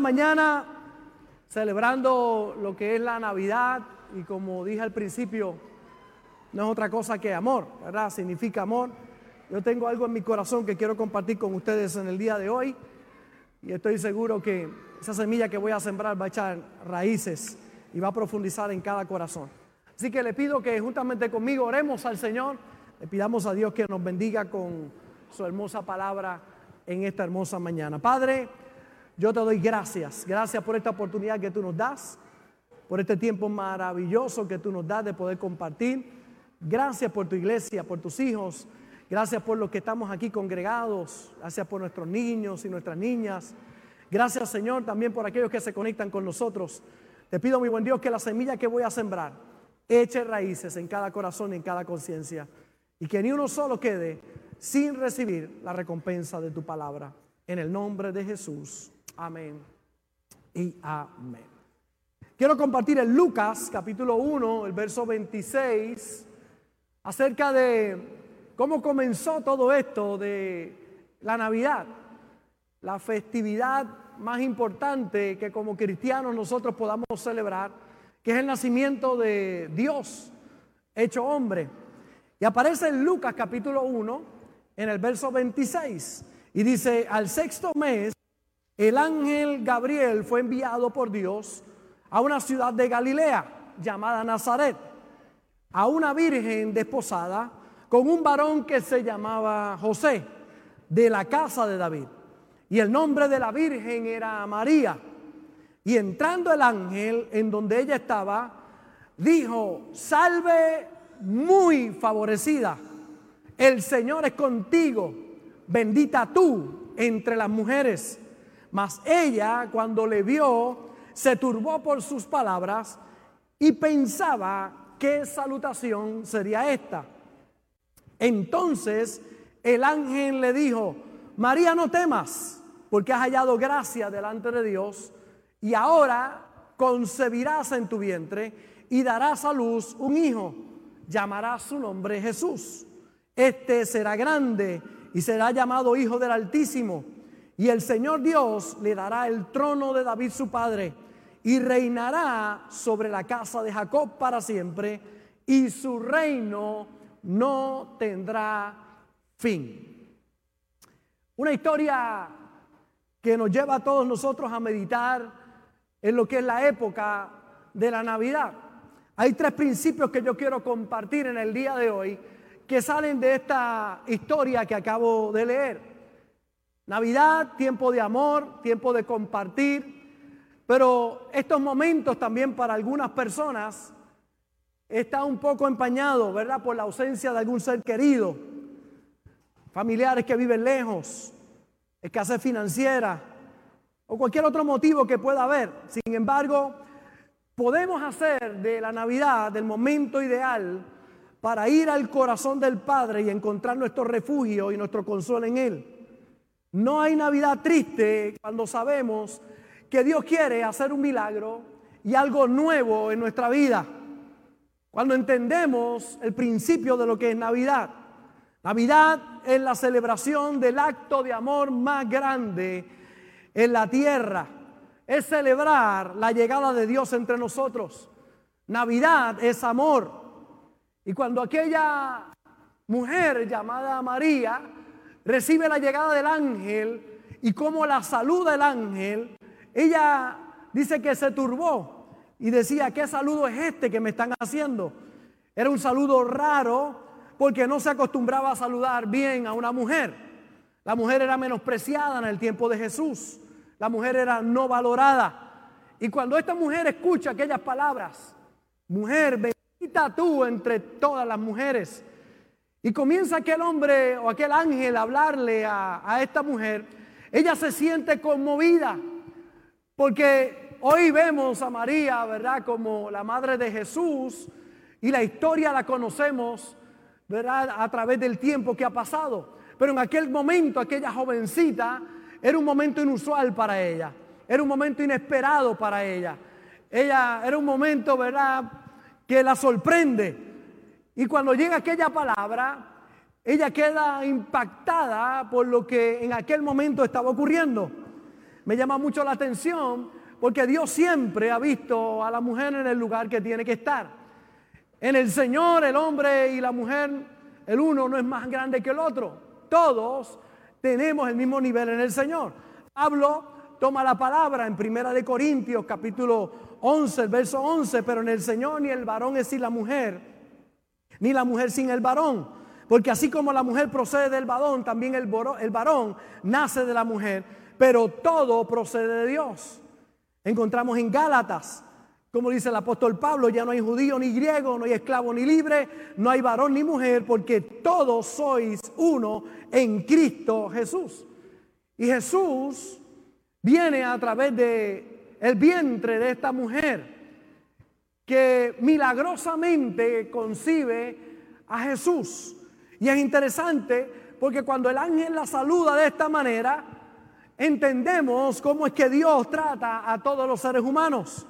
mañana, celebrando lo que es la Navidad, y como dije al principio, no es otra cosa que amor, ¿verdad? Significa amor. Yo tengo algo en mi corazón que quiero compartir con ustedes en el día de hoy, y estoy seguro que esa semilla que voy a sembrar va a echar raíces y va a profundizar en cada corazón. Así que le pido que juntamente conmigo oremos al Señor, le pidamos a Dios que nos bendiga con su hermosa palabra en esta hermosa mañana. Padre, yo te doy gracias. Gracias por esta oportunidad que tú nos das, por este tiempo maravilloso que tú nos das de poder compartir. Gracias por tu iglesia, por tus hijos. Gracias por los que estamos aquí congregados. Gracias por nuestros niños y nuestras niñas. Gracias Señor también por aquellos que se conectan con nosotros. Te pido, mi buen Dios, que la semilla que voy a sembrar eche raíces en cada corazón y en cada conciencia. Y que ni uno solo quede sin recibir la recompensa de tu palabra. En el nombre de Jesús. Amén y amén. Quiero compartir en Lucas capítulo 1, el verso 26, acerca de cómo comenzó todo esto de la Navidad, la festividad más importante que como cristianos nosotros podamos celebrar, que es el nacimiento de Dios hecho hombre. Y aparece en Lucas capítulo 1, en el verso 26, y dice, al sexto mes, el ángel Gabriel fue enviado por Dios a una ciudad de Galilea llamada Nazaret, a una virgen desposada con un varón que se llamaba José, de la casa de David. Y el nombre de la virgen era María. Y entrando el ángel en donde ella estaba, dijo, salve muy favorecida, el Señor es contigo, bendita tú entre las mujeres. Mas ella, cuando le vio, se turbó por sus palabras y pensaba qué salutación sería esta. Entonces el ángel le dijo, María no temas, porque has hallado gracia delante de Dios, y ahora concebirás en tu vientre y darás a luz un hijo, llamarás su nombre Jesús. Este será grande y será llamado Hijo del Altísimo, y el Señor Dios le dará el trono de David su padre, y reinará sobre la casa de Jacob para siempre, y su reino no tendrá fin. Una historia que nos lleva a todos nosotros a meditar en lo que es la época de la Navidad. Hay tres principios que yo quiero compartir en el día de hoy que salen de esta historia que acabo de leer. Navidad, tiempo de amor, tiempo de compartir, pero estos momentos también para algunas personas está un poco empañado, ¿verdad? Por la ausencia de algún ser querido familiares que viven lejos, escasez financiera o cualquier otro motivo que pueda haber. Sin embargo, podemos hacer de la Navidad el momento ideal para ir al corazón del Padre y encontrar nuestro refugio y nuestro consuelo en Él. No hay Navidad triste cuando sabemos que Dios quiere hacer un milagro y algo nuevo en nuestra vida. Cuando entendemos el principio de lo que es Navidad. Navidad es la celebración del acto de amor más grande en la tierra. Es celebrar la llegada de Dios entre nosotros. Navidad es amor. Y cuando aquella mujer llamada María recibe la llegada del ángel y como la saluda el ángel, ella dice que se turbó y decía, ¿qué saludo es este que me están haciendo? Era un saludo raro, porque no se acostumbraba a saludar bien a una mujer. La mujer era menospreciada en el tiempo de Jesús. La mujer era no valorada. Y cuando esta mujer escucha aquellas palabras, mujer, bendita tú entre todas las mujeres, y comienza aquel hombre o aquel ángel a hablarle a, a esta mujer, ella se siente conmovida, porque hoy vemos a María, ¿verdad?, como la madre de Jesús, y la historia la conocemos ¿verdad? A través del tiempo que ha pasado. Pero en aquel momento, aquella jovencita, era un momento inusual para ella. Era un momento inesperado para ella. Ella era un momento, ¿verdad?, que la sorprende. Y cuando llega aquella palabra, ella queda impactada por lo que en aquel momento estaba ocurriendo. me llama mucho la atención porque Dios siempre ha visto a la mujer en el lugar que tiene que estar. En el Señor, el hombre y la mujer, el uno no es más grande que el otro. Todos tenemos el mismo nivel en el Señor. Pablo toma la palabra en Primera de Corintios, capítulo 11, el verso 11, pero en el Señor ni el varón es sin la mujer, ni la mujer sin el varón. Porque así como la mujer procede del varón, también el, varón nace de la mujer, pero todo procede de Dios. Encontramos en Gálatas, como dice el apóstol Pablo, ya no hay judío ni griego, no hay esclavo ni libre, no hay varón ni mujer, porque todos sois uno en Cristo Jesús. Y Jesús viene a través de el vientre de esta mujer que milagrosamente concibe a Jesús. Y es interesante porque cuando el ángel la saluda de esta manera, entendemos cómo es que Dios trata a todos los seres humanos.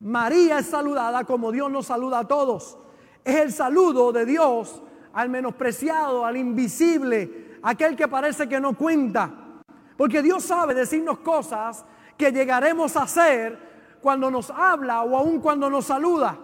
María es saludada como Dios nos saluda a todos. Es el saludo de Dios al menospreciado, al invisible, aquel que parece que no cuenta. Porque Dios sabe decirnos cosas que llegaremos a hacer cuando nos habla o aun cuando nos saluda.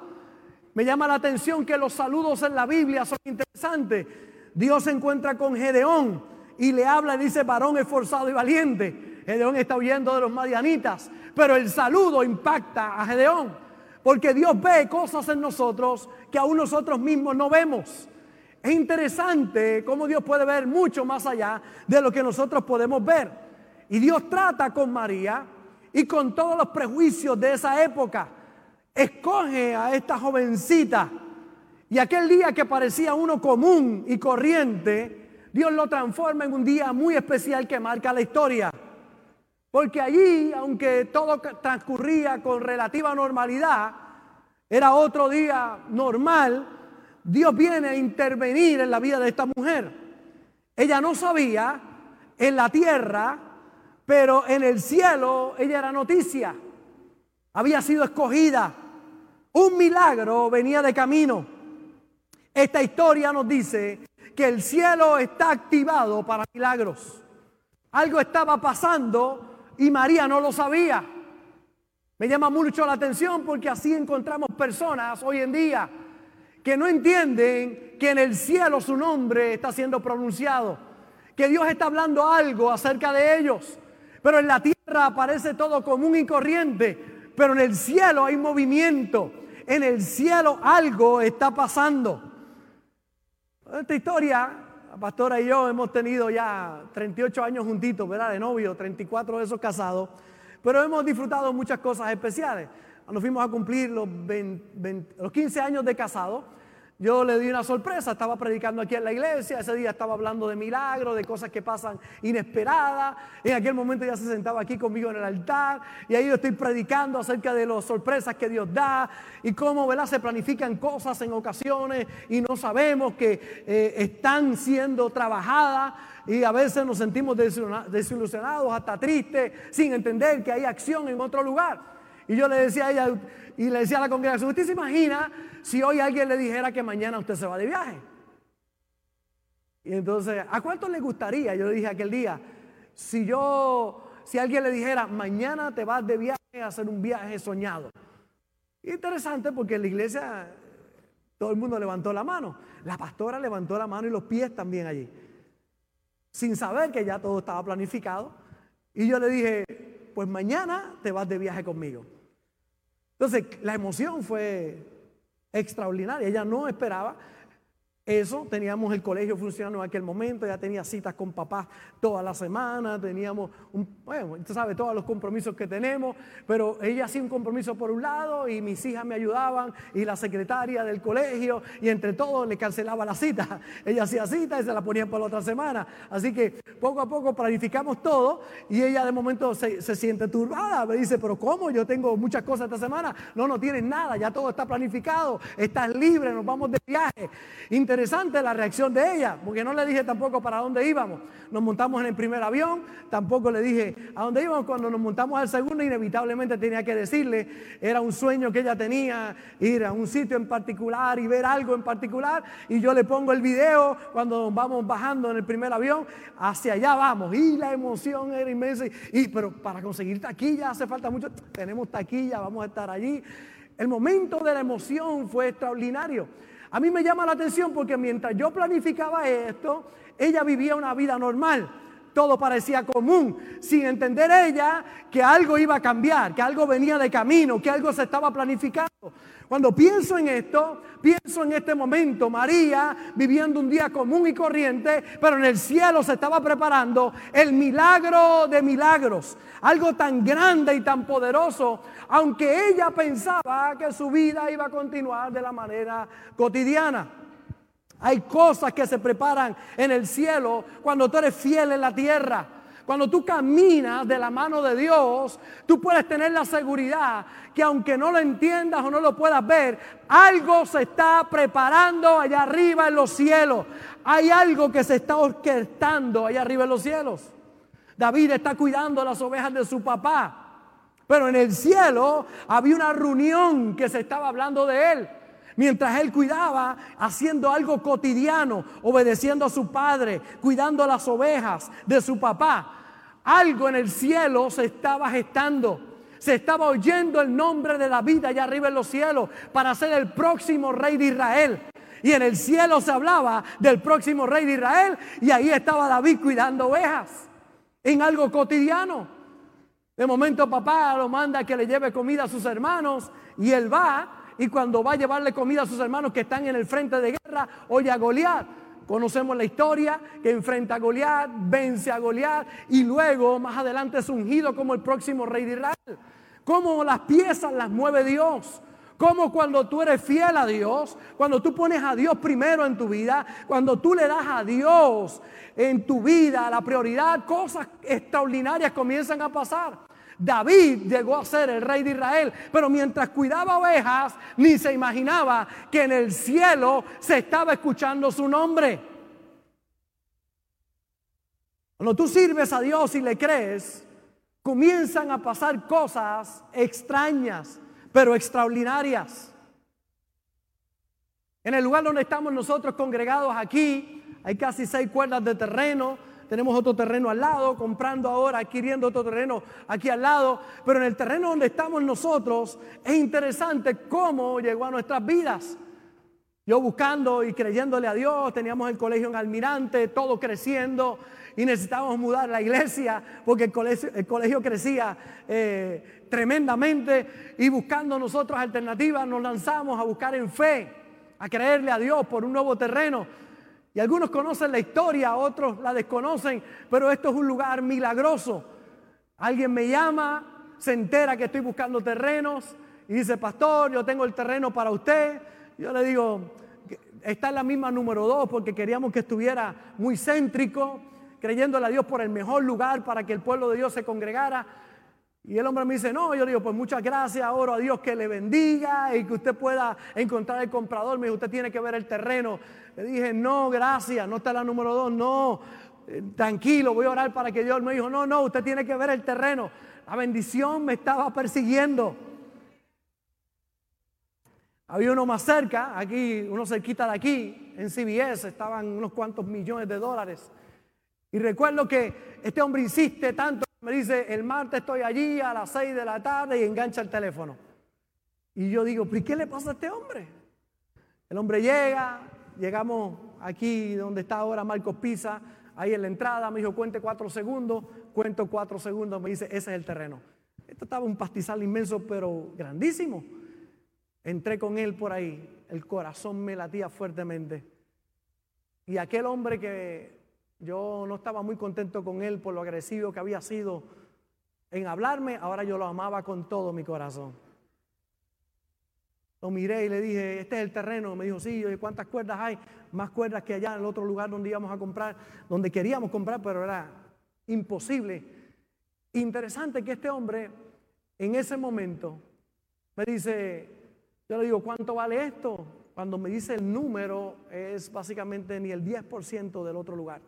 Me llama la atención que los saludos en la Biblia son interesantes. Dios se encuentra con Gedeón y le habla y dice, varón esforzado y valiente. Gedeón está huyendo de los madianitas, pero el saludo impacta a Gedeón, porque Dios ve cosas en nosotros que aún nosotros mismos no vemos. Es interesante cómo Dios puede ver mucho más allá de lo que nosotros podemos ver. Y Dios trata con María y con todos los prejuicios de esa época escoge a esta jovencita y aquel día que parecía uno común y corriente, Dios lo transforma en un día muy especial que marca la historia. Porque allí, aunque todo transcurría con relativa normalidad, era otro día normal, Dios viene a intervenir en la vida de esta mujer. Ella no sabía en la tierra, pero en el cielo ella era noticia. Había sido escogida un milagro venía de camino. Esta historia nos dice que el cielo está activado para milagros. Algo estaba pasando y María no lo sabía. Me llama mucho la atención porque así encontramos personas hoy en día que no entienden que en el cielo su nombre está siendo pronunciado, que Dios está hablando algo acerca de ellos, pero en la tierra parece todo común y corriente, pero en el cielo hay movimiento, en el cielo algo está pasando. Esta historia, la pastora y yo hemos tenido ya 38 años juntitos, ¿verdad? De novio, 34 de esos casados, pero hemos disfrutado muchas cosas especiales. Cuando fuimos a cumplir los, los 15 años de casado, yo le di una sorpresa, estaba predicando aquí en la iglesia, ese día estaba hablando de milagros, de cosas que pasan inesperadas. En aquel momento ya se sentaba aquí conmigo en el altar y ahí yo estoy predicando acerca de las sorpresas que Dios da y cómo ¿verdad? se planifican cosas en ocasiones y no sabemos que eh, están siendo trabajadas y a veces nos sentimos desilusionados, hasta tristes, sin entender que hay acción en otro lugar. Y yo le decía a ella, y le decía a la congregación, ¿usted se imagina si hoy alguien le dijera que mañana usted se va de viaje? Y entonces, ¿a cuánto le gustaría? Yo le dije aquel día, si yo, si alguien le dijera, mañana te vas de viaje a hacer un viaje soñado. Interesante porque en la iglesia todo el mundo levantó la mano. La pastora levantó la mano y los pies también allí. Sin saber que ya todo estaba planificado. Y yo le dije, pues mañana te vas de viaje conmigo. Entonces, la emoción fue extraordinaria. Ella no esperaba eso, teníamos el colegio funcionando en aquel momento, ya tenía citas con papás toda la semana, teníamos, un, bueno, usted sabe todos los compromisos que tenemos, pero ella hacía un compromiso por un lado y mis hijas me ayudaban y la secretaria del colegio y entre todos le cancelaba la cita. Ella hacía cita y se la ponía para la otra semana. Así que poco a poco planificamos todo y ella de momento se, se siente turbada, me dice, pero ¿cómo? Yo tengo muchas cosas esta semana. No, no tienes nada, ya todo está planificado, estás libre, nos vamos de viaje Interesante la reacción de ella, porque no le dije tampoco para dónde íbamos. Nos montamos en el primer avión, tampoco le dije a dónde íbamos. Cuando nos montamos al segundo, inevitablemente tenía que decirle, era un sueño que ella tenía, ir a un sitio en particular y ver algo en particular. Y yo le pongo el video cuando vamos bajando en el primer avión, hacia allá vamos. Y la emoción era inmensa. Y, pero para conseguir taquilla hace falta mucho. Tenemos taquilla, vamos a estar allí. El momento de la emoción fue extraordinario. A mí me llama la atención porque mientras yo planificaba esto, ella vivía una vida normal. Todo parecía común, sin entender ella que algo iba a cambiar, que algo venía de camino, que algo se estaba planificando. Cuando pienso en esto, pienso en este momento, María viviendo un día común y corriente, pero en el cielo se estaba preparando el milagro de milagros, algo tan grande y tan poderoso aunque ella pensaba que su vida iba a continuar de la manera cotidiana. Hay cosas que se preparan en el cielo cuando tú eres fiel en la tierra. Cuando tú caminas de la mano de Dios, tú puedes tener la seguridad que aunque no lo entiendas o no lo puedas ver, algo se está preparando allá arriba en los cielos. Hay algo que se está orquestando allá arriba en los cielos. David está cuidando las ovejas de su papá. Pero en el cielo había una reunión que se estaba hablando de él. Mientras él cuidaba, haciendo algo cotidiano, obedeciendo a su padre, cuidando las ovejas de su papá, algo en el cielo se estaba gestando. Se estaba oyendo el nombre de David allá arriba en los cielos para ser el próximo rey de Israel. Y en el cielo se hablaba del próximo rey de Israel y ahí estaba David cuidando ovejas en algo cotidiano. De momento papá lo manda que le lleve comida a sus hermanos y él va y cuando va a llevarle comida a sus hermanos que están en el frente de guerra, oye a Goliat. Conocemos la historia que enfrenta a Goliat, vence a Goliat y luego más adelante es ungido como el próximo rey de Israel. Cómo las piezas las mueve Dios. Como cuando tú eres fiel a Dios, cuando tú pones a Dios primero en tu vida, cuando tú le das a Dios en tu vida la prioridad, cosas extraordinarias comienzan a pasar. David llegó a ser el rey de Israel, pero mientras cuidaba ovejas, ni se imaginaba que en el cielo se estaba escuchando su nombre. Cuando tú sirves a Dios y le crees, comienzan a pasar cosas extrañas, pero extraordinarias. En el lugar donde estamos nosotros congregados aquí, hay casi seis cuerdas de terreno. Tenemos otro terreno al lado, comprando ahora, adquiriendo otro terreno aquí al lado. Pero en el terreno donde estamos nosotros, es interesante cómo llegó a nuestras vidas. Yo buscando y creyéndole a Dios, teníamos el colegio en Almirante, todo creciendo y necesitábamos mudar la iglesia porque el colegio, crecía eh, tremendamente y buscando nosotros alternativas nos lanzamos a buscar en fe, a creerle a Dios por un nuevo terreno. Y algunos conocen la historia, otros la desconocen, pero esto es un lugar milagroso. Alguien me llama, se entera que estoy buscando terrenos y dice, pastor, yo tengo el terreno para usted. Yo le digo, está en la misma número dos porque queríamos que estuviera muy céntrico creyéndole a Dios por el mejor lugar para que el pueblo de Dios se congregara. Y el hombre me dice, no, yo digo, pues muchas gracias, oro a Dios que le bendiga y que usted pueda encontrar el comprador. Me dijo, usted tiene que ver el terreno. Le dije, no, gracias, no está la número dos, no, eh, tranquilo, voy a orar para que Dios me dijo, no, no, usted tiene que ver el terreno. La bendición me estaba persiguiendo. Había uno más cerca, aquí, uno cerquita de aquí, en CBS, estaban unos cuantos millones de dólares. Y recuerdo que este hombre insiste tanto, me dice, el martes estoy allí a las 6 de la tarde y engancha el teléfono. Y yo digo, ¿pero qué le pasa a este hombre? El hombre llega, llegamos aquí donde está ahora Marcos Pisa, ahí en la entrada, me dijo, cuente cuatro segundos, cuento cuatro segundos, me dice, ese es el terreno. Esto estaba un pastizal inmenso, pero grandísimo. Entré con él por ahí, el corazón me latía fuertemente. Y aquel hombre que yo no estaba muy contento con él por lo agresivo que había sido en hablarme. Ahora yo lo amaba con todo mi corazón. Lo miré y le dije, este es el terreno. Me dijo, sí, ¿cuántas cuerdas hay? Más cuerdas que allá en el otro lugar donde íbamos a comprar, donde queríamos comprar, pero era imposible. Interesante que este hombre en ese momento me dice, yo le digo, ¿cuánto vale esto? cuando me dice el número, es básicamente ni el 10% del otro lugar.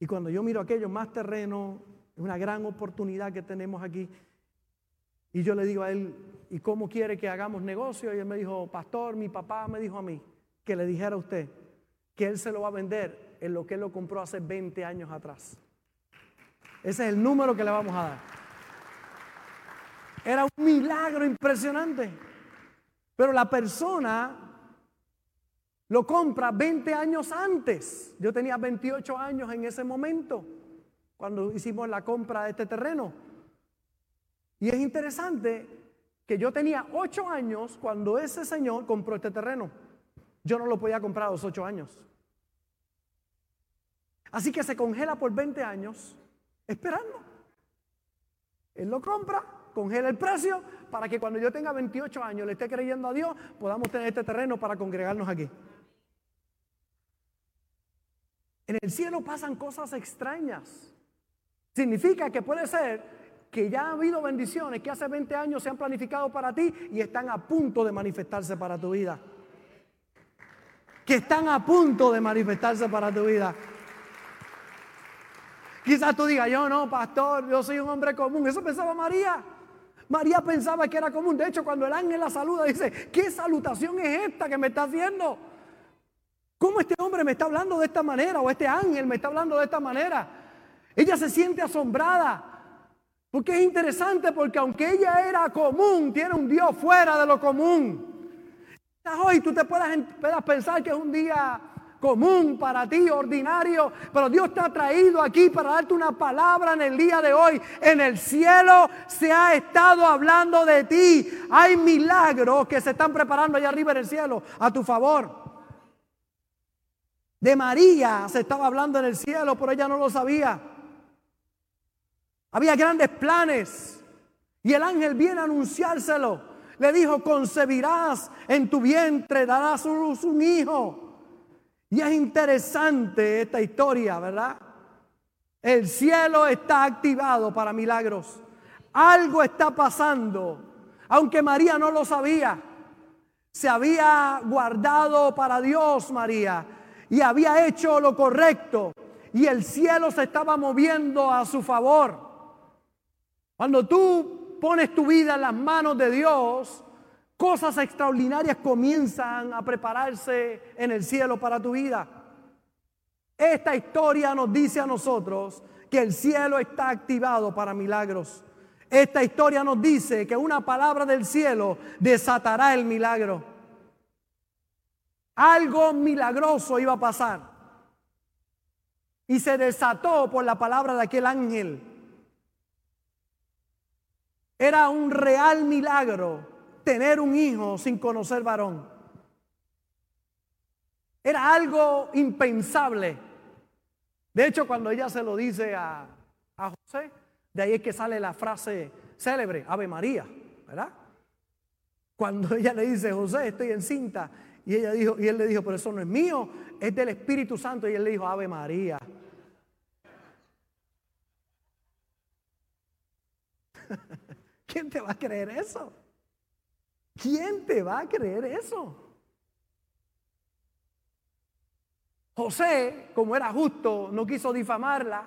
Y cuando yo miro aquello, más terreno, una gran oportunidad que tenemos aquí. Y yo le digo a él, ¿y cómo quiere que hagamos negocio? Y él me dijo, pastor, mi papá me dijo a mí que le dijera a usted que él se lo va a vender en lo que él lo compró hace 20 años atrás. Ese es el número que le vamos a dar. Era un milagro impresionante. Pero la persona lo compra 20 años antes. Yo tenía 28 años en ese momento, cuando hicimos la compra de este terreno. Y es interesante que yo tenía 8 años cuando ese señor compró este terreno. Yo no lo podía comprar a los 8 años. Así que se congela por 20 años esperando. Él lo compra, congela el precio para que cuando yo tenga 28 años le esté creyendo a Dios, podamos tener este terreno para congregarnos aquí. En el cielo pasan cosas extrañas. Significa que puede ser que ya ha habido bendiciones que hace 20 años se han planificado para ti y están a punto de manifestarse para tu vida. Que están a punto de manifestarse para tu vida. Quizás tú digas, yo no, pastor, yo soy un hombre común. Eso pensaba María. María pensaba que era común. De hecho, cuando el ángel la saluda, dice, ¿qué salutación es esta que me está haciendo? ¿Cómo este hombre me está hablando de esta manera? O este ángel me está hablando de esta manera. Ella se siente asombrada. Porque es interesante, porque aunque ella era común, tiene un Dios fuera de lo común. Hoy tú te puedas, puedas pensar que es un día común para ti, ordinario, pero Dios te ha traído aquí para darte una palabra en el día de hoy. En el cielo se ha estado hablando de ti. Hay milagros que se están preparando allá arriba en el cielo a tu favor. De María se estaba hablando en el cielo, pero ella no lo sabía. Había grandes planes y el ángel viene a anunciárselo. Le dijo, concebirás en tu vientre, darás un hijo y es interesante esta historia, ¿verdad? El cielo está activado para milagros. Algo está pasando. Aunque María no lo sabía. Se había guardado para Dios María y había hecho lo correcto. Y el cielo se estaba moviendo a su favor. Cuando tú pones tu vida en las manos de Dios, Cosas extraordinarias comienzan a prepararse en el cielo para tu vida. Esta historia nos dice a nosotros que el cielo está activado para milagros. Esta historia nos dice que una palabra del cielo desatará el milagro. Algo milagroso iba a pasar. Y se desató por la palabra de aquel ángel. Era un real milagro tener un hijo sin conocer varón. Era algo impensable. De hecho, cuando ella se lo dice a, José, de ahí es que sale la frase célebre, Ave María, ¿verdad? Cuando ella le dice, José, estoy encinta, y ella dijo, y él le dijo, pero eso no es mío, es del Espíritu Santo, y él le dijo, Ave María. ¿Quién te va a creer eso? ¿Quién te va a creer eso? José, como era justo, no quiso difamarla,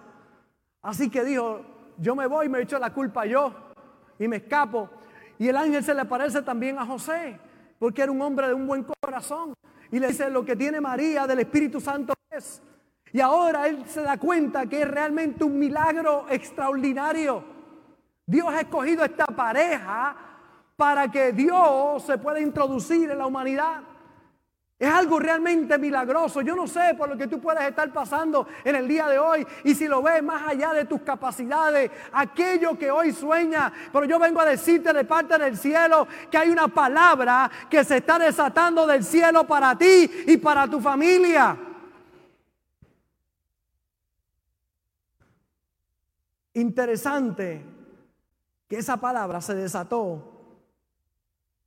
así que dijo, yo me voy, me echo la culpa yo y me escapo. Y el ángel se le parece también a José, porque era un hombre de un buen corazón. Y le dice, lo que tiene María del Espíritu Santo es. Y ahora él se da cuenta que es realmente un milagro extraordinario. Dios ha escogido esta pareja para que Dios se pueda introducir en la humanidad. Es algo realmente milagroso. Yo no sé por lo que tú puedes estar pasando en el día de hoy y si lo ves más allá de tus capacidades, aquello que hoy sueña. Pero yo vengo a decirte de parte del cielo que hay una palabra que se está desatando del cielo para ti y para tu familia. Interesante que esa palabra se desató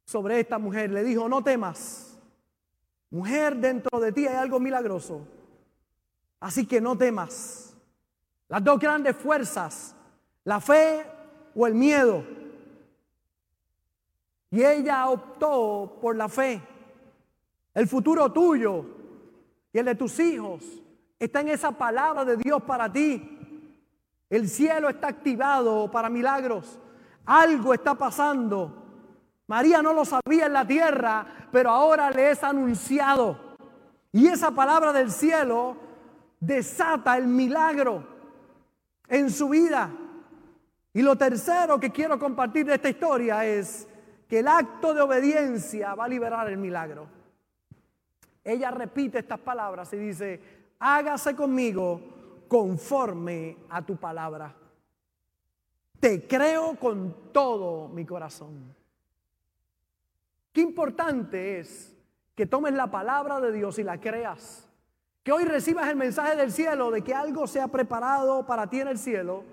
sobre esta mujer. Le dijo, no temas. Mujer, dentro de ti hay algo milagroso. Así que no temas. Las dos grandes fuerzas, la fe o el miedo. Y ella optó por la fe. El futuro tuyo y el de tus hijos está en esa palabra de Dios para ti. El cielo está activado para milagros. Algo está pasando. María no lo sabía en la tierra, pero ahora le es anunciado. Y esa palabra del cielo desata el milagro en su vida. Y lo tercero que quiero compartir de esta historia es que el acto de obediencia va a liberar el milagro. Ella repite estas palabras y dice, hágase conmigo conforme a tu palabra. Te creo con todo mi corazón. Qué importante es que tomes la palabra de Dios y la creas. Que hoy recibas el mensaje del cielo de que algo se ha preparado para ti en el cielo.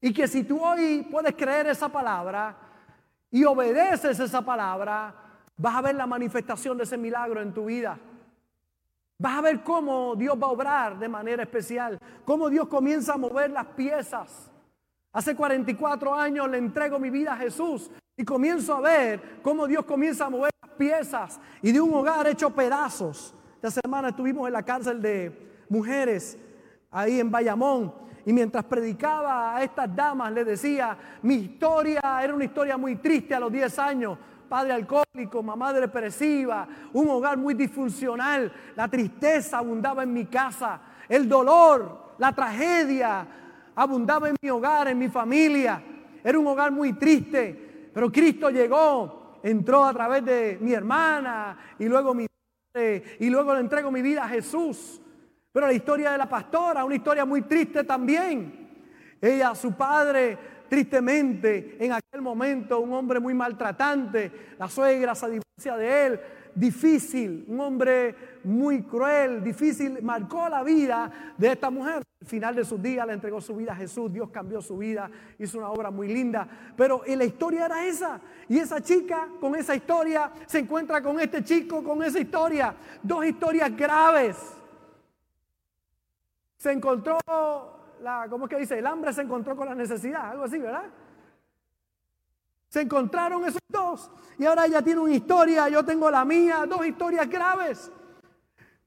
Y que si tú hoy puedes creer esa palabra y obedeces esa palabra, vas a ver la manifestación de ese milagro en tu vida. Vas a ver cómo Dios va a obrar de manera especial, cómo Dios comienza a mover las piezas. Hace 44 años le entrego mi vida a Jesús y comienzo a ver cómo Dios comienza a mover las piezas y de un hogar hecho pedazos. Esta semana estuvimos en la cárcel de mujeres ahí en Bayamón. Y mientras predicaba a estas damas, les decía, mi historia era una historia muy triste a los 10 años. Padre alcohólico, mamá depresiva, un hogar muy disfuncional. La tristeza abundaba en mi casa. El dolor, la tragedia abundaba en mi hogar, en mi familia. Era un hogar muy triste. Pero Cristo llegó, entró a través de mi hermana y luego mi padre y luego le entrego mi vida a Jesús. Pero la historia de la pastora, una historia muy triste también. Ella, su padre, tristemente, en aquel momento, un hombre muy maltratante, la suegra se divorcia de él, difícil, un hombre muy cruel, difícil, marcó la vida de esta mujer. Al final de sus días le entregó su vida a Jesús, Dios cambió su vida, hizo una obra muy linda, pero la historia era esa. Y esa chica con esa historia se encuentra con este chico con esa historia, dos historias graves. Se encontró, la, ¿cómo es que dice? El hambre se encontró con la necesidad, algo así, ¿verdad? Se encontraron esos dos y ahora ella tiene una historia, yo tengo la mía, dos historias graves.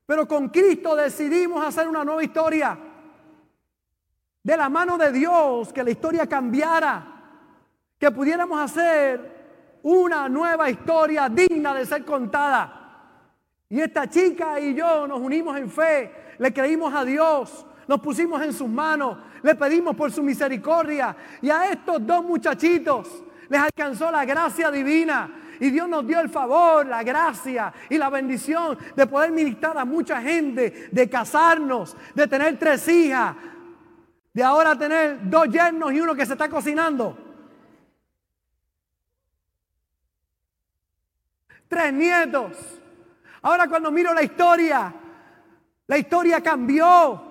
Pero con Cristo decidimos hacer una nueva historia. De la mano de Dios, que la historia cambiara, que pudiéramos hacer una nueva historia digna de ser contada. Y esta chica y yo nos unimos en fe, le creímos a Dios, nos pusimos en sus manos, le pedimos por su misericordia. Y a estos dos muchachitos, les alcanzó la gracia divina. Y Dios nos dio el favor, la gracia y la bendición de poder ministrar a mucha gente, de casarnos, de tener tres hijas, de ahora tener dos yernos y uno que se está cocinando. Tres nietos. Ahora cuando miro la historia, la historia cambió.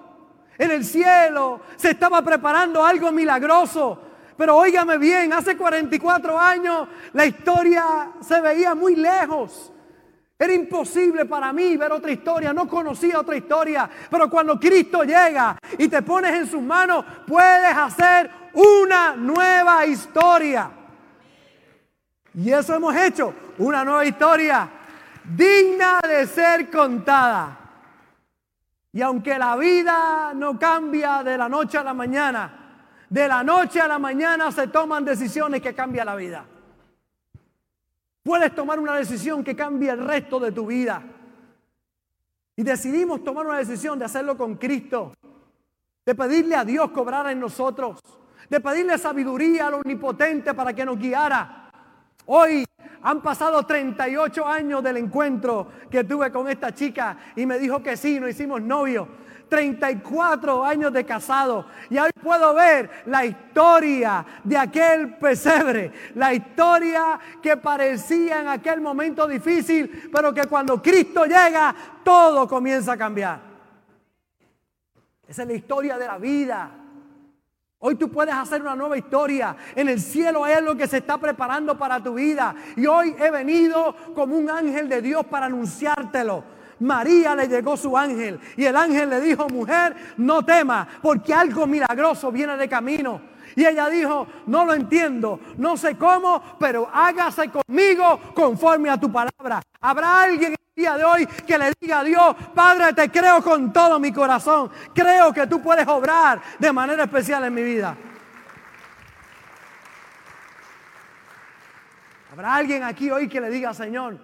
En el cielo se estaba preparando algo milagroso. Pero óigame bien, hace 44 años la historia se veía muy lejos. Era imposible para mí ver otra historia, no conocía otra historia. Pero cuando Cristo llega y te pones en sus manos, puedes hacer una nueva historia. Y eso hemos hecho, una nueva historia digna de ser contada. Y aunque la vida no cambia de la noche a la mañana, de la noche a la mañana se toman decisiones que cambian la vida. Puedes tomar una decisión que cambie el resto de tu vida. Y decidimos tomar una decisión de hacerlo con Cristo. De pedirle a Dios cobrar en nosotros. De pedirle sabiduría al omnipotente para que nos guiara. Hoy han pasado 38 años del encuentro que tuve con esta chica y me dijo que sí, nos hicimos novios. 34 años de casado. Y hoy puedo ver la historia de aquel pesebre, la historia que parecía en aquel momento difícil, pero que cuando Cristo llega, todo comienza a cambiar. Esa es la historia de la vida. Hoy tú puedes hacer una nueva historia. En el cielo hay algo que se está preparando para tu vida. Y hoy he venido como un ángel de Dios para anunciártelo. María le llegó su ángel y el ángel le dijo, mujer, no temas porque algo milagroso viene de camino. Y ella dijo, no lo entiendo, no sé cómo, pero hágase conmigo conforme a tu palabra. Habrá alguien en día de hoy que le diga a Dios, Padre, te creo con todo mi corazón. Creo que tú puedes obrar de manera especial en mi vida. ¿Habrá alguien aquí hoy que le diga, Señor,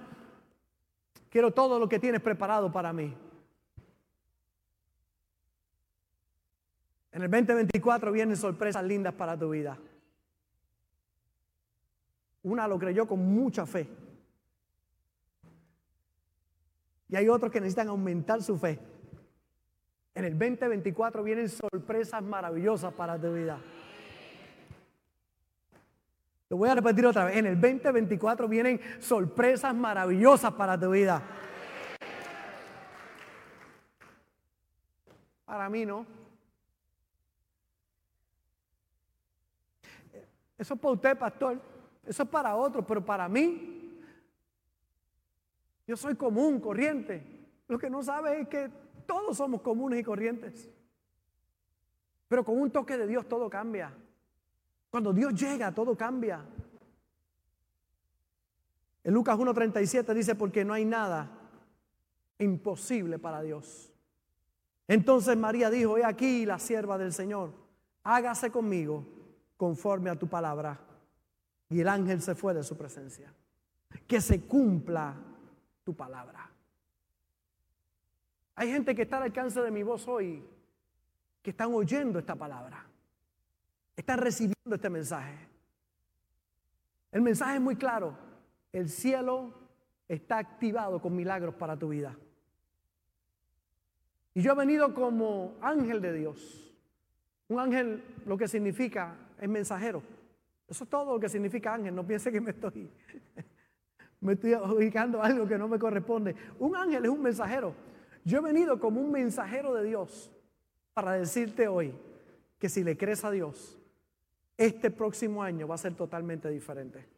quiero todo lo que tienes preparado para mí? En el 2024 vienen sorpresas lindas para tu vida. Una lo creyó con mucha fe. Y hay otros que necesitan aumentar su fe. En el 2024 vienen sorpresas maravillosas para tu vida. Lo voy a repetir otra vez. En el 2024 vienen sorpresas maravillosas para tu vida. Para mí no. Eso es para usted, pastor. Eso es para otros, pero para mí, yo soy común, corriente. Lo que no sabe es que todos somos comunes y corrientes. Pero con un toque de Dios todo cambia. Cuando Dios llega, todo cambia. En Lucas 1.37 dice, porque no hay nada imposible para Dios. Entonces María dijo, he aquí la sierva del Señor, hágase conmigo conforme a tu palabra. Y el ángel se fue de su presencia. Que se cumpla tu palabra. Hay gente que está al alcance de mi voz hoy, que están oyendo esta palabra. Están recibiendo este mensaje. El mensaje es muy claro. El cielo está activado con milagros para tu vida. Y yo he venido como ángel de Dios. Un ángel lo que significa es mensajero. Eso es todo lo que significa ángel. No piense que me estoy, me estoy ubicando algo que no me corresponde. Un ángel es un mensajero. Yo he venido como un mensajero de Dios para decirte hoy que si le crees a Dios, este próximo año va a ser totalmente diferente.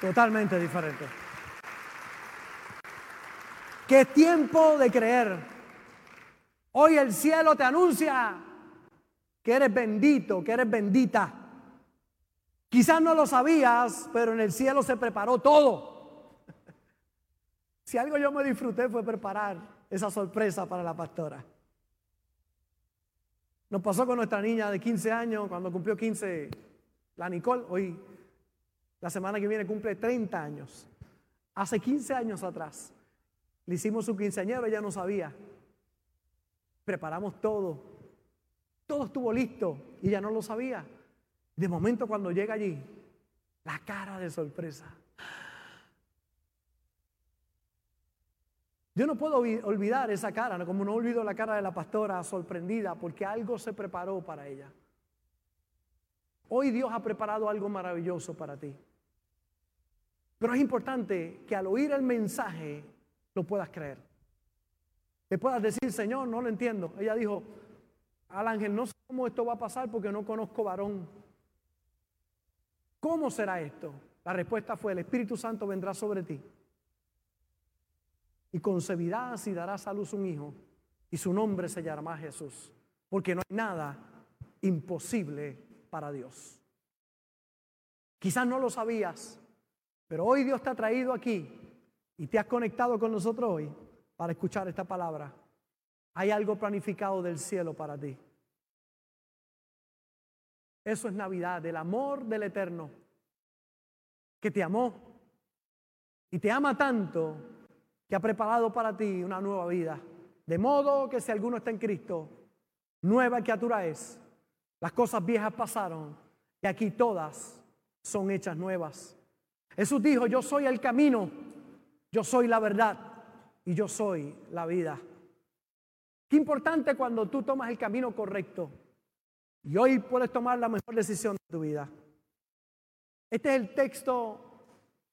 Totalmente diferente. Que es tiempo de creer. Hoy el cielo te anuncia que eres bendito, que eres bendita. Quizás no lo sabías, pero en el cielo se preparó todo. Si algo yo me disfruté fue preparar esa sorpresa para la pastora. Nos pasó con nuestra niña de 15 años, cuando cumplió 15, la Nicole, hoy, la semana que viene cumple 30 años. Hace 15 años atrás, le hicimos su quinceañero, ella no sabía. Preparamos todo. Todo estuvo listo y ella no lo sabía. De momento cuando llega allí, la cara de sorpresa. Yo no puedo olvidar esa cara, como no olvido la cara de la pastora sorprendida porque algo se preparó para ella. Hoy Dios ha preparado algo maravilloso para ti. Pero es importante que al oír el mensaje lo puedas creer. Le puedas decir, Señor, no lo entiendo. Ella dijo al ángel, no sé cómo esto va a pasar porque no conozco varón. ¿Cómo será esto? La respuesta fue, el Espíritu Santo vendrá sobre ti y concebirás y darás a luz un hijo y su nombre se llamará Jesús, porque no hay nada imposible para Dios. Quizás no lo sabías, pero hoy Dios te ha traído aquí y te has conectado con nosotros hoy para escuchar esta palabra. Hay algo planificado del cielo para ti. Eso es Navidad, el amor del Eterno, que te amó y te ama tanto que ha preparado para ti una nueva vida. De modo que si alguno está en Cristo, nueva criatura es. Las cosas viejas pasaron y aquí todas son hechas nuevas. Jesús dijo, yo soy el camino, yo soy la verdad y yo soy la vida. Qué importante cuando tú tomas el camino correcto y hoy puedes tomar la mejor decisión de tu vida. Este es el texto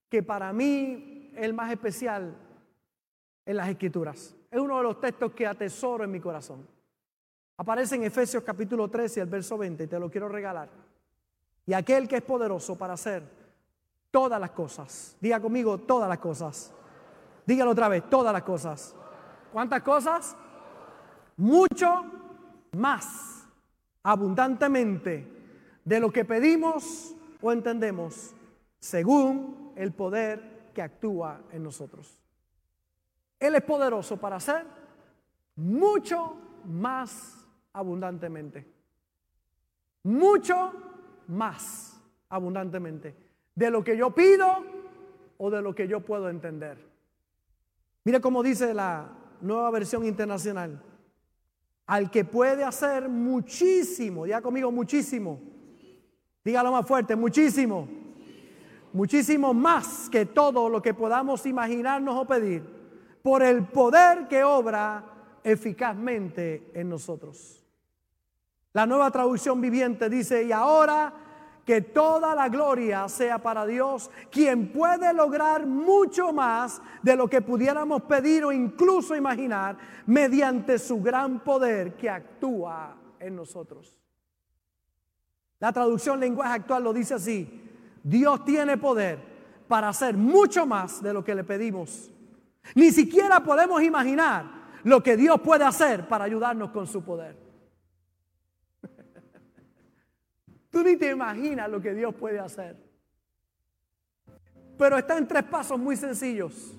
que para mí es el más especial en las Escrituras. Es uno de los textos que atesoro en mi corazón. Aparece en Efesios capítulo 13, el verso 20, y te lo quiero regalar. Y aquel que es poderoso para hacer todas las cosas. Diga conmigo todas las cosas. Dígalo otra vez, todas las cosas. ¿Cuántas cosas? Mucho más abundantemente de lo que pedimos o entendemos, según el poder que actúa en nosotros. Él es poderoso para hacer mucho más abundantemente. Mucho más abundantemente de lo que yo pido o de lo que yo puedo entender. Mire cómo dice la nueva versión internacional. Al que puede hacer muchísimo, ya conmigo muchísimo. Dígalo más fuerte, muchísimo. Muchísimo más que todo lo que podamos imaginarnos o pedir por el poder que obra eficazmente en nosotros. La nueva traducción viviente dice, y ahora que toda la gloria sea para Dios, quien puede lograr mucho más de lo que pudiéramos pedir o incluso imaginar mediante su gran poder que actúa en nosotros. La traducción lenguaje actual lo dice así, Dios tiene poder para hacer mucho más de lo que le pedimos. Ni siquiera podemos imaginar lo que Dios puede hacer para ayudarnos con su poder. Tú ni te imaginas lo que Dios puede hacer. Pero está en tres pasos muy sencillos.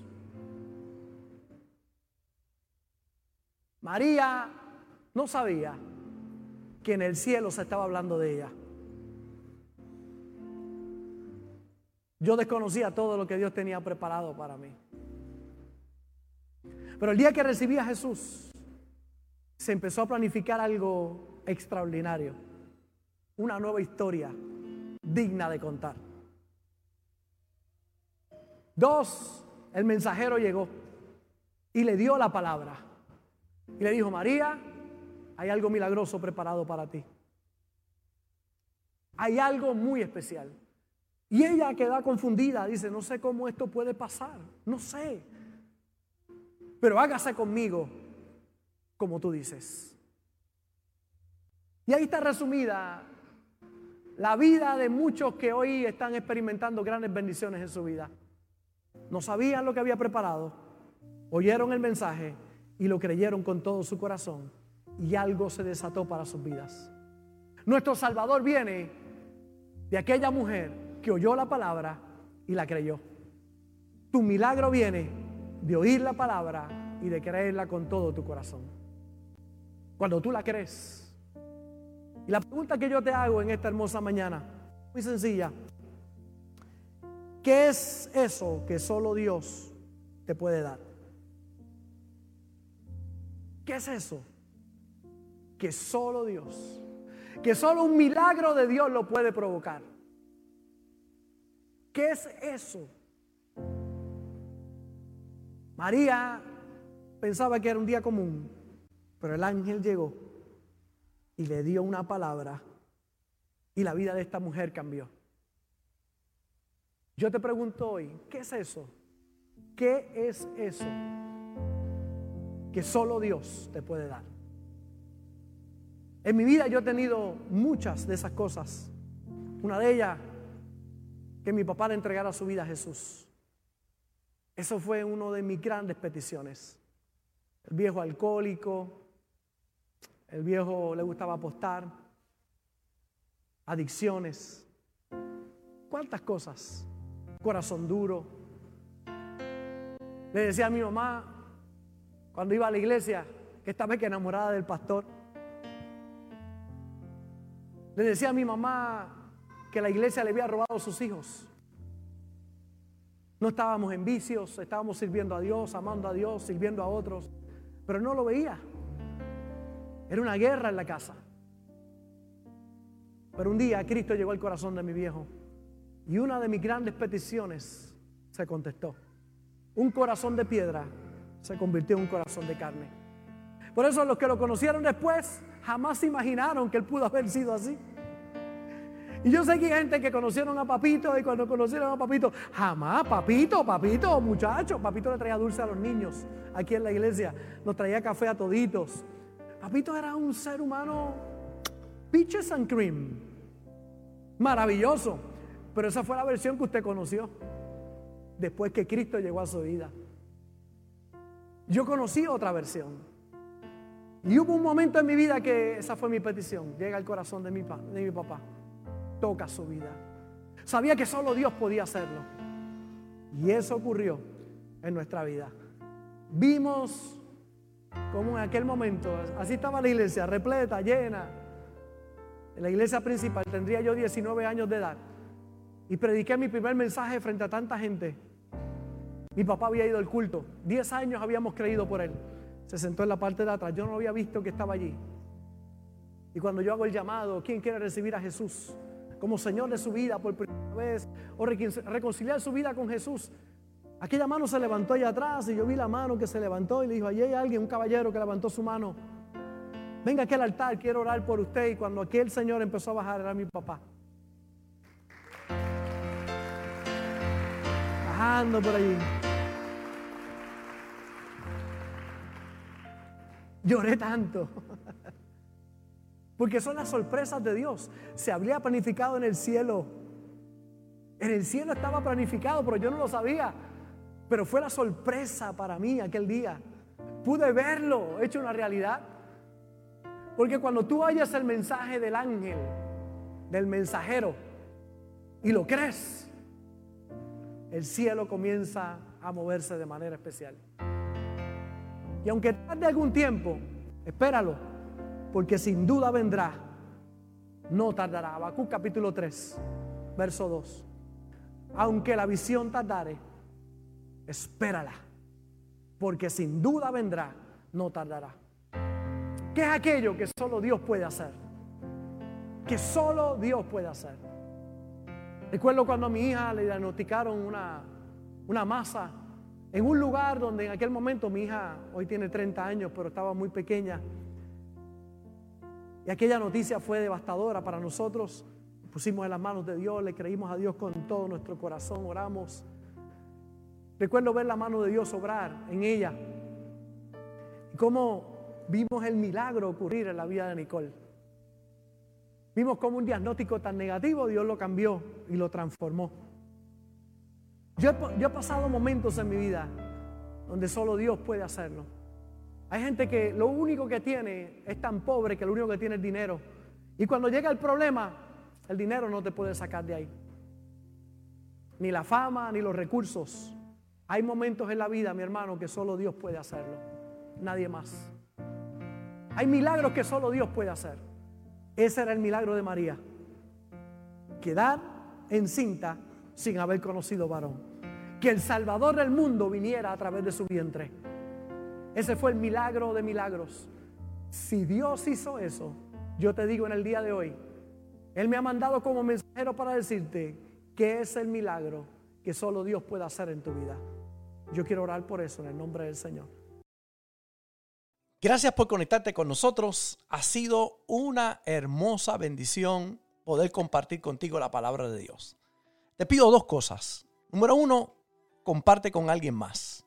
María no sabía que en el cielo se estaba hablando de ella. Yo desconocía todo lo que Dios tenía preparado para mí. Pero el día que recibí a Jesús, se empezó a planificar algo extraordinario una nueva historia digna de contar. Dos, el mensajero llegó y le dio la palabra. Y le dijo, María, hay algo milagroso preparado para ti. Hay algo muy especial. Y ella queda confundida, dice, no sé cómo esto puede pasar, no sé. Pero hágase conmigo como tú dices. Y ahí está resumida la vida de muchos que hoy están experimentando grandes bendiciones en su vida. No sabían lo que había preparado, oyeron el mensaje y lo creyeron con todo su corazón y algo se desató para sus vidas. Nuestro Salvador viene de aquella mujer que oyó la palabra y la creyó. Tu milagro viene de oír la palabra y de creerla con todo tu corazón. Cuando tú la crees, y la pregunta que yo te hago en esta hermosa mañana, muy sencilla. ¿Qué es eso que solo Dios te puede dar? ¿Qué es eso? Que solo Dios, que solo un milagro de Dios lo puede provocar. ¿Qué es eso? María pensaba que era un día común, pero el ángel llegó y le dio una palabra y la vida de esta mujer cambió. Yo te pregunto hoy, ¿qué es eso? ¿Qué es eso que solo Dios te puede dar? En mi vida yo he tenido muchas de esas cosas. Una de ellas, que mi papá le entregara su vida a Jesús. Eso fue una de mis grandes peticiones. El viejo alcohólico, el viejo le gustaba apostar, adicciones, cuántas cosas, corazón duro. Le decía a mi mamá, cuando iba a la iglesia, que estaba que enamorada del pastor. Le decía a mi mamá que la iglesia le había robado a sus hijos. No estábamos en vicios, estábamos sirviendo a Dios, amando a Dios, sirviendo a otros, pero no lo veía. Era una guerra en la casa. Pero un día Cristo llegó al corazón de mi viejo y una de mis grandes peticiones se contestó. Un corazón de piedra se convirtió en un corazón de carne. Por eso los que lo conocieron después jamás imaginaron que él pudo haber sido así. Y yo sé que hay gente que conocieron a Papito y cuando conocieron a Papito, jamás, Papito, Papito, muchacho, Papito le traía dulce a los niños aquí en la iglesia, nos traía café a toditos. Papito era un ser humano peaches and cream. Maravilloso. Pero esa fue la versión que usted conoció después que Cristo llegó a su vida. Yo conocí otra versión. Y hubo un momento en mi vida que esa fue mi petición. Llega al corazón de mi, de mi papá. Toca su vida. Sabía que solo Dios podía hacerlo. Y eso ocurrió en nuestra vida. Vimos como en aquel momento, así estaba la iglesia, repleta, llena. En la iglesia principal tendría yo 19 años de edad y prediqué mi primer mensaje frente a tanta gente. Mi papá había ido al culto, 10 años habíamos creído por él. Se sentó en la parte de atrás, yo no había visto que estaba allí. Y cuando yo hago el llamado, ¿quién quiere recibir a Jesús como Señor de su vida por primera vez o reconciliar su vida con Jesús? Aquella mano se levantó allá atrás y yo vi la mano que se levantó y le dijo, allí hay alguien, un caballero que levantó su mano. Venga aquí al altar, quiero orar por usted. Y cuando aquel señor empezó a bajar, era mi papá. Bajando por allí. Lloré tanto. Porque son las sorpresas de Dios. Se había planificado en el cielo. En el cielo estaba planificado, pero yo no lo sabía. Pero fue la sorpresa para mí aquel día. Pude verlo hecho una realidad. Porque cuando tú oyes el mensaje del ángel, del mensajero, y lo crees, el cielo comienza a moverse de manera especial. Y aunque tarde algún tiempo, espéralo, porque sin duda vendrá, no tardará. Habacuc capítulo 3, verso 2. Aunque la visión tardare, espérala, porque sin duda vendrá, no tardará. ¿Qué es aquello que solo Dios puede hacer? Que solo Dios puede hacer. Recuerdo cuando a mi hija le diagnosticaron una, una masa en un lugar donde en aquel momento mi hija hoy tiene 30 años, pero estaba muy pequeña. Y aquella noticia fue devastadora para nosotros. pusimos en las manos de Dios, le creímos a Dios con todo nuestro corazón, oramos. Recuerdo ver la mano de Dios obrar en ella. Y cómo vimos el milagro ocurrir en la vida de Nicole. Vimos cómo un diagnóstico tan negativo Dios lo cambió y lo transformó. Yo he, pasado momentos en mi vida donde solo Dios puede hacerlo. Hay gente que lo único que tiene es tan pobre que lo único que tiene es dinero. Y cuando llega el problema, el dinero no te puede sacar de ahí. Ni la fama, ni los recursos. Hay momentos en la vida, mi hermano, que solo Dios puede hacerlo. Nadie más. Hay milagros que solo Dios puede hacer. Ese era el milagro de María. Quedar encinta sin haber conocido varón. Que el Salvador del mundo viniera a través de su vientre. Ese fue el milagro de milagros. Si Dios hizo eso, yo te digo en el día de hoy, Él me ha mandado como mensajero para decirte que es el milagro que solo Dios puede hacer en tu vida. Yo quiero orar por eso en el nombre del Señor. Gracias por conectarte con nosotros. Ha sido una hermosa bendición poder compartir contigo la palabra de Dios. Te pido dos cosas. Número uno, comparte con alguien más.